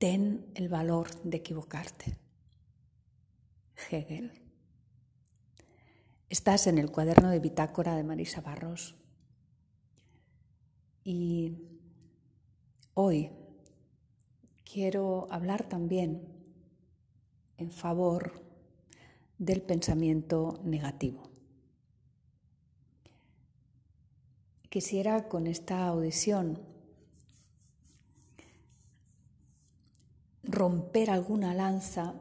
ten el valor de equivocarte. Hegel. Estás en el cuaderno de bitácora de Marisa Barros y hoy quiero hablar también en favor del pensamiento negativo. Quisiera con esta audición romper alguna lanza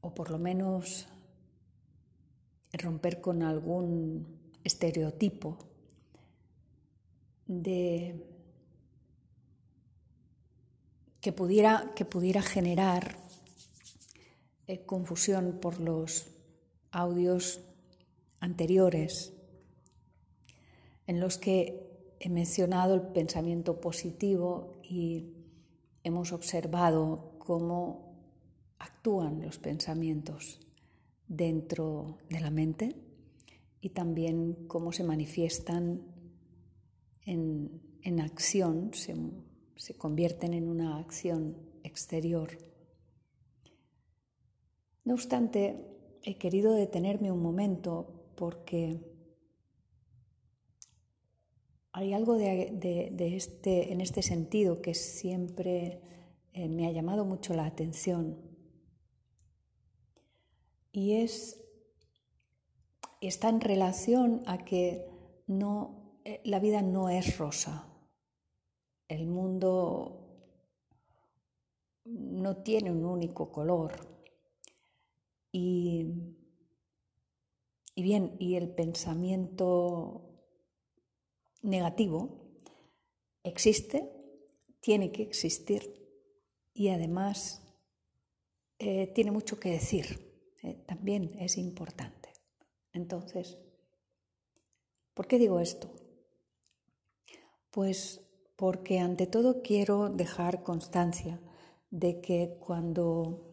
o por lo menos romper con algún estereotipo de que pudiera, que pudiera generar eh, confusión por los audios anteriores en los que he mencionado el pensamiento positivo y hemos observado cómo actúan los pensamientos dentro de la mente y también cómo se manifiestan en, acción, se, se convierten en una acción exterior. No obstante, he querido detenerme un momento porque hay algo de, este, en este sentido que siempre eh, me ha llamado mucho la atención y es está en relación a que no, eh, la vida no es rosa. El mundo no tiene un único color. Y, y bien, y el pensamiento negativo existe, tiene que existir y además eh, tiene mucho que decir, eh, también es importante. Entonces, ¿por qué digo esto? Pues porque ante todo quiero dejar constancia de que cuando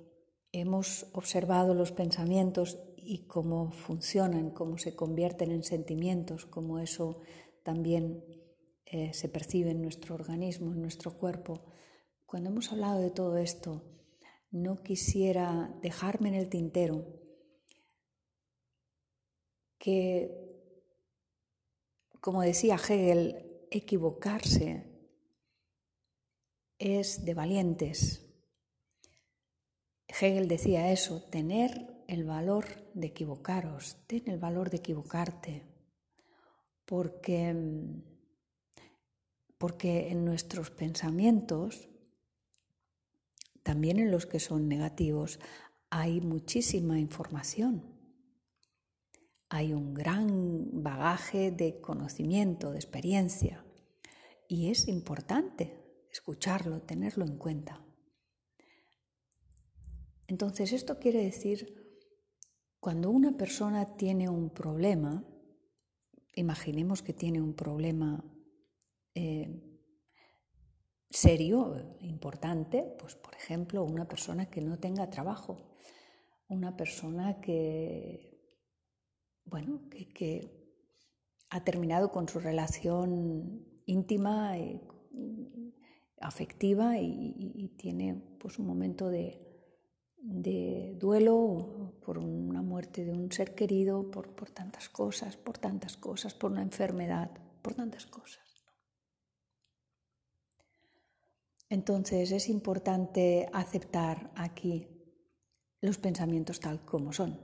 hemos observado los pensamientos y cómo funcionan, cómo se convierten en sentimientos, cómo eso también eh, se percibe en nuestro organismo, en nuestro cuerpo. Cuando hemos hablado de todo esto, no quisiera dejarme en el tintero que, como decía Hegel, equivocarse es de valientes. Hegel decía eso, tener el valor de equivocaros, ten el valor de equivocarte porque, porque en nuestros pensamientos, también en los que son negativos, hay muchísima información. Hay un gran bagaje de conocimiento, de experiencia, y es importante escucharlo, tenerlo en cuenta. Entonces, esto quiere decir, cuando una persona tiene un problema, imaginemos que tiene un problema eh, serio, importante, pues por ejemplo, una persona que no tenga trabajo, una persona que, bueno, que, ha terminado con su relación íntima, y, afectiva y, tiene pues un momento de, de duelo por una muerte de un ser querido, por, por, tantas cosas, por tantas cosas, por una enfermedad, por tantas cosas. Entonces es importante aceptar aquí los pensamientos tal como son.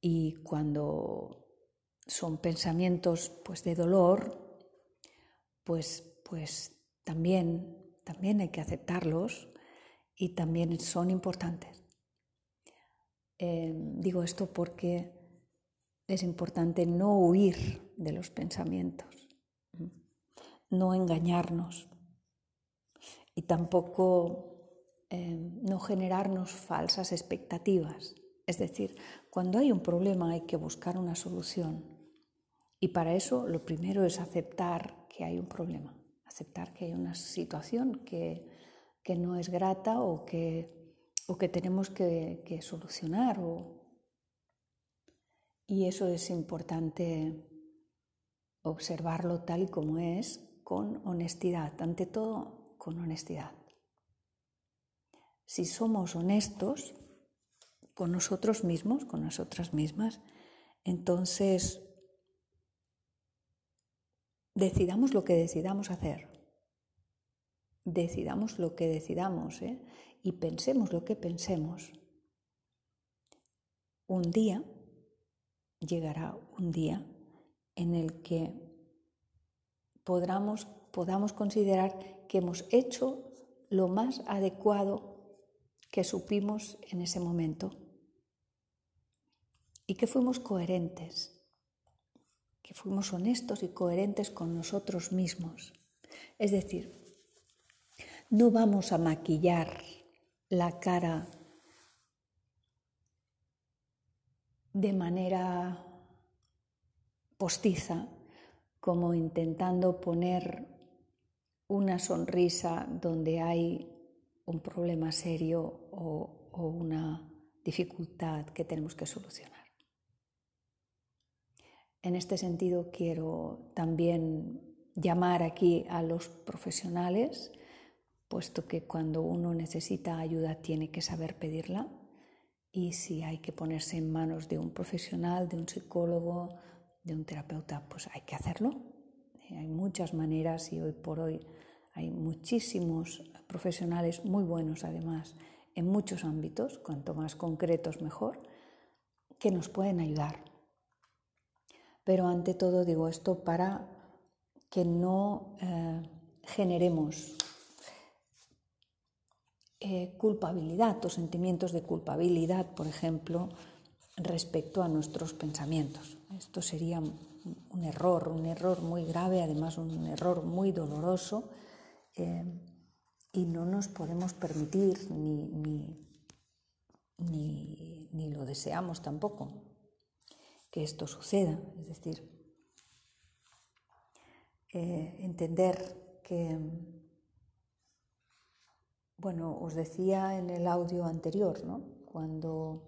Y cuando son pensamientos pues de dolor, pues pues también también hay que aceptarlos y también son importantes. Eh, digo esto porque es importante no huir de los pensamientos, no engañarnos y tampoco eh, no generarnos falsas expectativas. Es decir, cuando hay un problema hay que buscar una solución y para eso lo primero es aceptar que hay un problema, aceptar que hay una situación que que no es grata o que, o que tenemos que, solucionar. Y eso es importante observarlo tal y como es, con honestidad, ante todo con honestidad. si somos honestos con nosotros mismos, con nosotras mismas, entonces decidamos lo que decidamos hacer, decidamos lo que decidamos ¿eh? y pensemos lo que pensemos. Un día llegará un día en el que podamos, podamos considerar que hemos hecho lo más adecuado que supimos en ese momento y que fuimos coherentes, que fuimos honestos y coherentes con nosotros mismos. Es decir, no vamos a maquillar la cara de manera postiza, como intentando poner una sonrisa donde hay un problema serio o, una dificultad que tenemos que solucionar. En este sentido, quiero también llamar aquí a los profesionales, puesto que cuando uno necesita ayuda tiene que saber pedirla y si hay que ponerse en manos de un profesional, de un psicólogo, de un terapeuta, pues hay que hacerlo. Hay muchas maneras y hoy por hoy hay muchísimos profesionales muy buenos además en muchos ámbitos, cuanto más concretos mejor, que nos pueden ayudar. Pero ante todo digo esto para que no eh, generemos eh, culpabilidad o sentimientos de culpabilidad, por ejemplo, respecto a nuestros pensamientos. Esto sería un error, un error muy grave, además un error muy doloroso eh, y no nos podemos permitir ni, ni, lo deseamos tampoco que esto suceda. Es decir, eh, entender que, bueno, os decía en el audio anterior, ¿no? cuando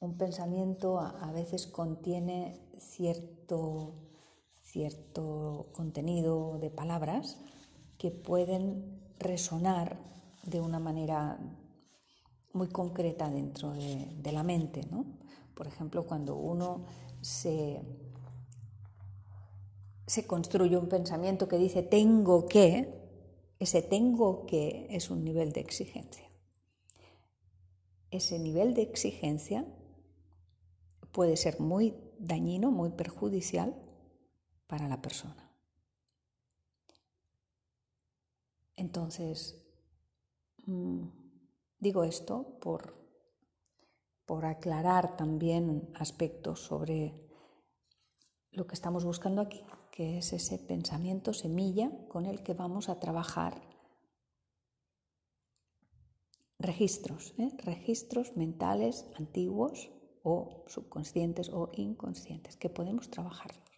un pensamiento a, veces contiene cierto, cierto contenido de palabras que pueden resonar de una manera muy concreta dentro de, la mente. ¿no? Por ejemplo, cuando uno se, se construye un pensamiento que dice tengo que, ese tengo que es un nivel de exigencia. Ese nivel de exigencia puede ser muy dañino, muy perjudicial para la persona. Entonces, mm, digo esto por, por aclarar también aspectos sobre lo que estamos buscando aquí, que es ese pensamiento semilla con el que vamos a trabajar registros, ¿eh? registros mentales antiguos o subconscientes o inconscientes, que podemos trabajarlos.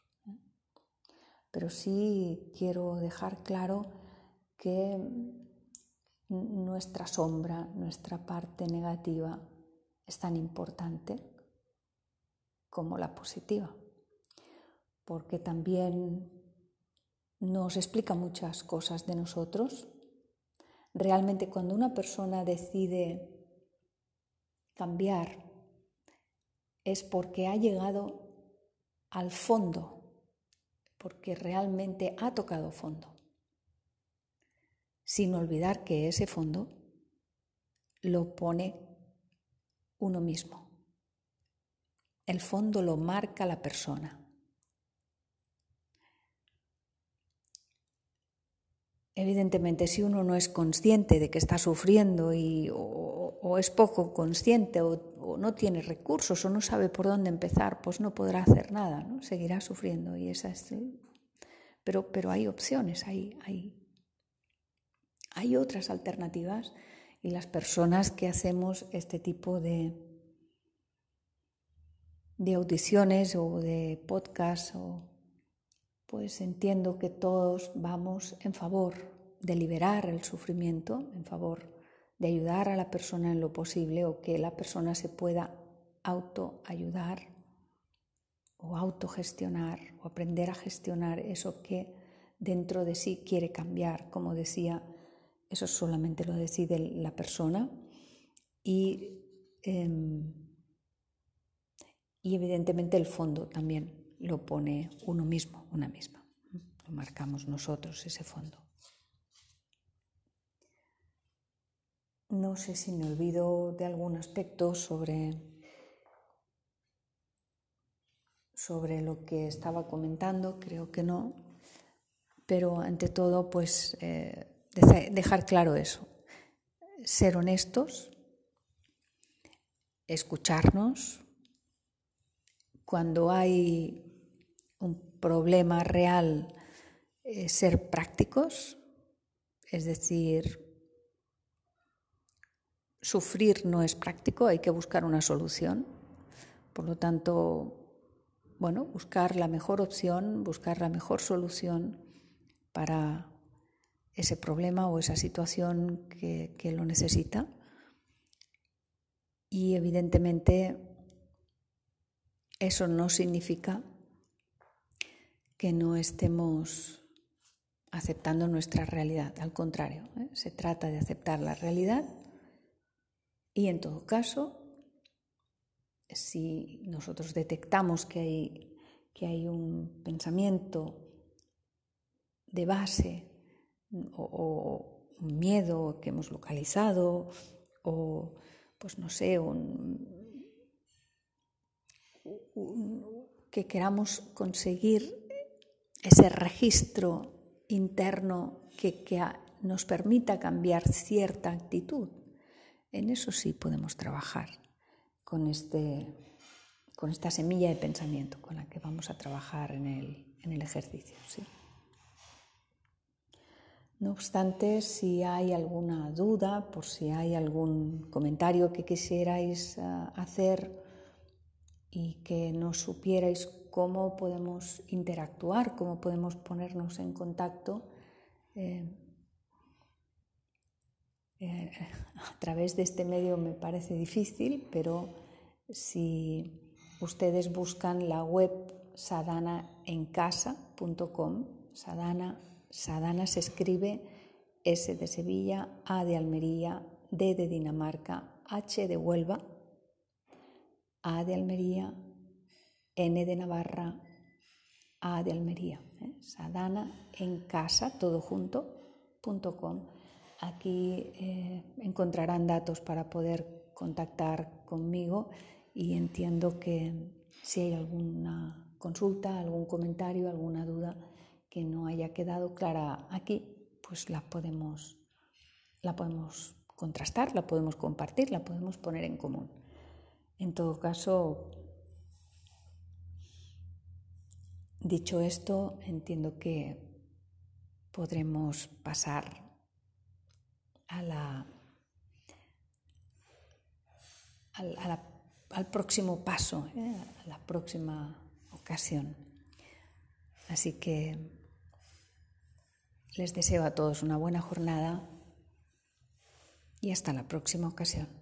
Pero sí quiero dejar claro que nuestra sombra, nuestra parte negativa es tan importante como la positiva, porque también nos explica muchas cosas de nosotros. Realmente cuando una persona decide cambiar es porque ha llegado al fondo, porque realmente ha tocado fondo, sin olvidar que ese fondo lo pone uno mismo. El fondo lo marca la persona. Evidentemente, si uno no es consciente de que está sufriendo y, o, es poco consciente o, no tiene recursos o no sabe por dónde empezar, pues no podrá hacer nada, ¿no? seguirá sufriendo. Y esa es, pero, pero hay opciones, hay, hay, hay otras alternativas y las personas que hacemos este tipo de, de audiciones o de podcasts o pues entiendo que todos vamos en favor de liberar el sufrimiento, en favor de ayudar a la persona en lo posible o que la persona se pueda autoayudar o autogestionar o aprender a gestionar eso que dentro de sí quiere cambiar. Como decía, eso solamente lo decide la persona y, em, y evidentemente el fondo también lo pone uno mismo, una misma. Lo marcamos nosotros ese fondo. No sé si me olvido de algún aspecto sobre, sobre lo que estaba comentando, creo que no, pero ante todo, pues eh, dejar claro eso, ser honestos, escucharnos, cuando hay problema real, eh, ser prácticos, es decir, sufrir no es práctico, hay que buscar una solución. Por lo tanto, bueno, buscar la mejor opción, buscar la mejor solución para ese problema o esa situación que, que lo necesita. Y evidentemente eso no significa que no estemos aceptando nuestra realidad, al contrario, ¿eh? se trata de aceptar la realidad y en todo caso, si nosotros detectamos que hay, que hay un pensamiento de base o, un miedo que hemos localizado o, pues no sé, que queramos conseguir ese registro interno que, nos permita cambiar cierta actitud en eso sí podemos trabajar con, este, con esta semilla de pensamiento con la que vamos a trabajar en el, ejercicio. No obstante, si hay alguna duda, por si hay algún comentario que quisierais ah, hacer y que no supierais cómo podemos interactuar, cómo podemos ponernos en contacto, eh, eh, a través de este medio me parece difícil, pero si ustedes buscan la web sadanaencasa.com, sadana, sadana se escribe S de Sevilla, A de Almería, D de Dinamarca, H de Huelva, A de Almería, N de Navarra, A de Almería. ¿eh? Sadana en casa, todo junto, Aquí eh, encontrarán datos para poder contactar conmigo y entiendo que si hay alguna consulta, algún comentario, alguna duda que no haya quedado clara aquí, pues la podemos, la podemos contrastar, la podemos compartir, la podemos poner en común. En todo caso, dicho esto, entiendo que podremos pasar al, próximo paso, ¿eh? a la próxima ocasión. Así que les deseo a todos una buena jornada y hasta la próxima ocasión.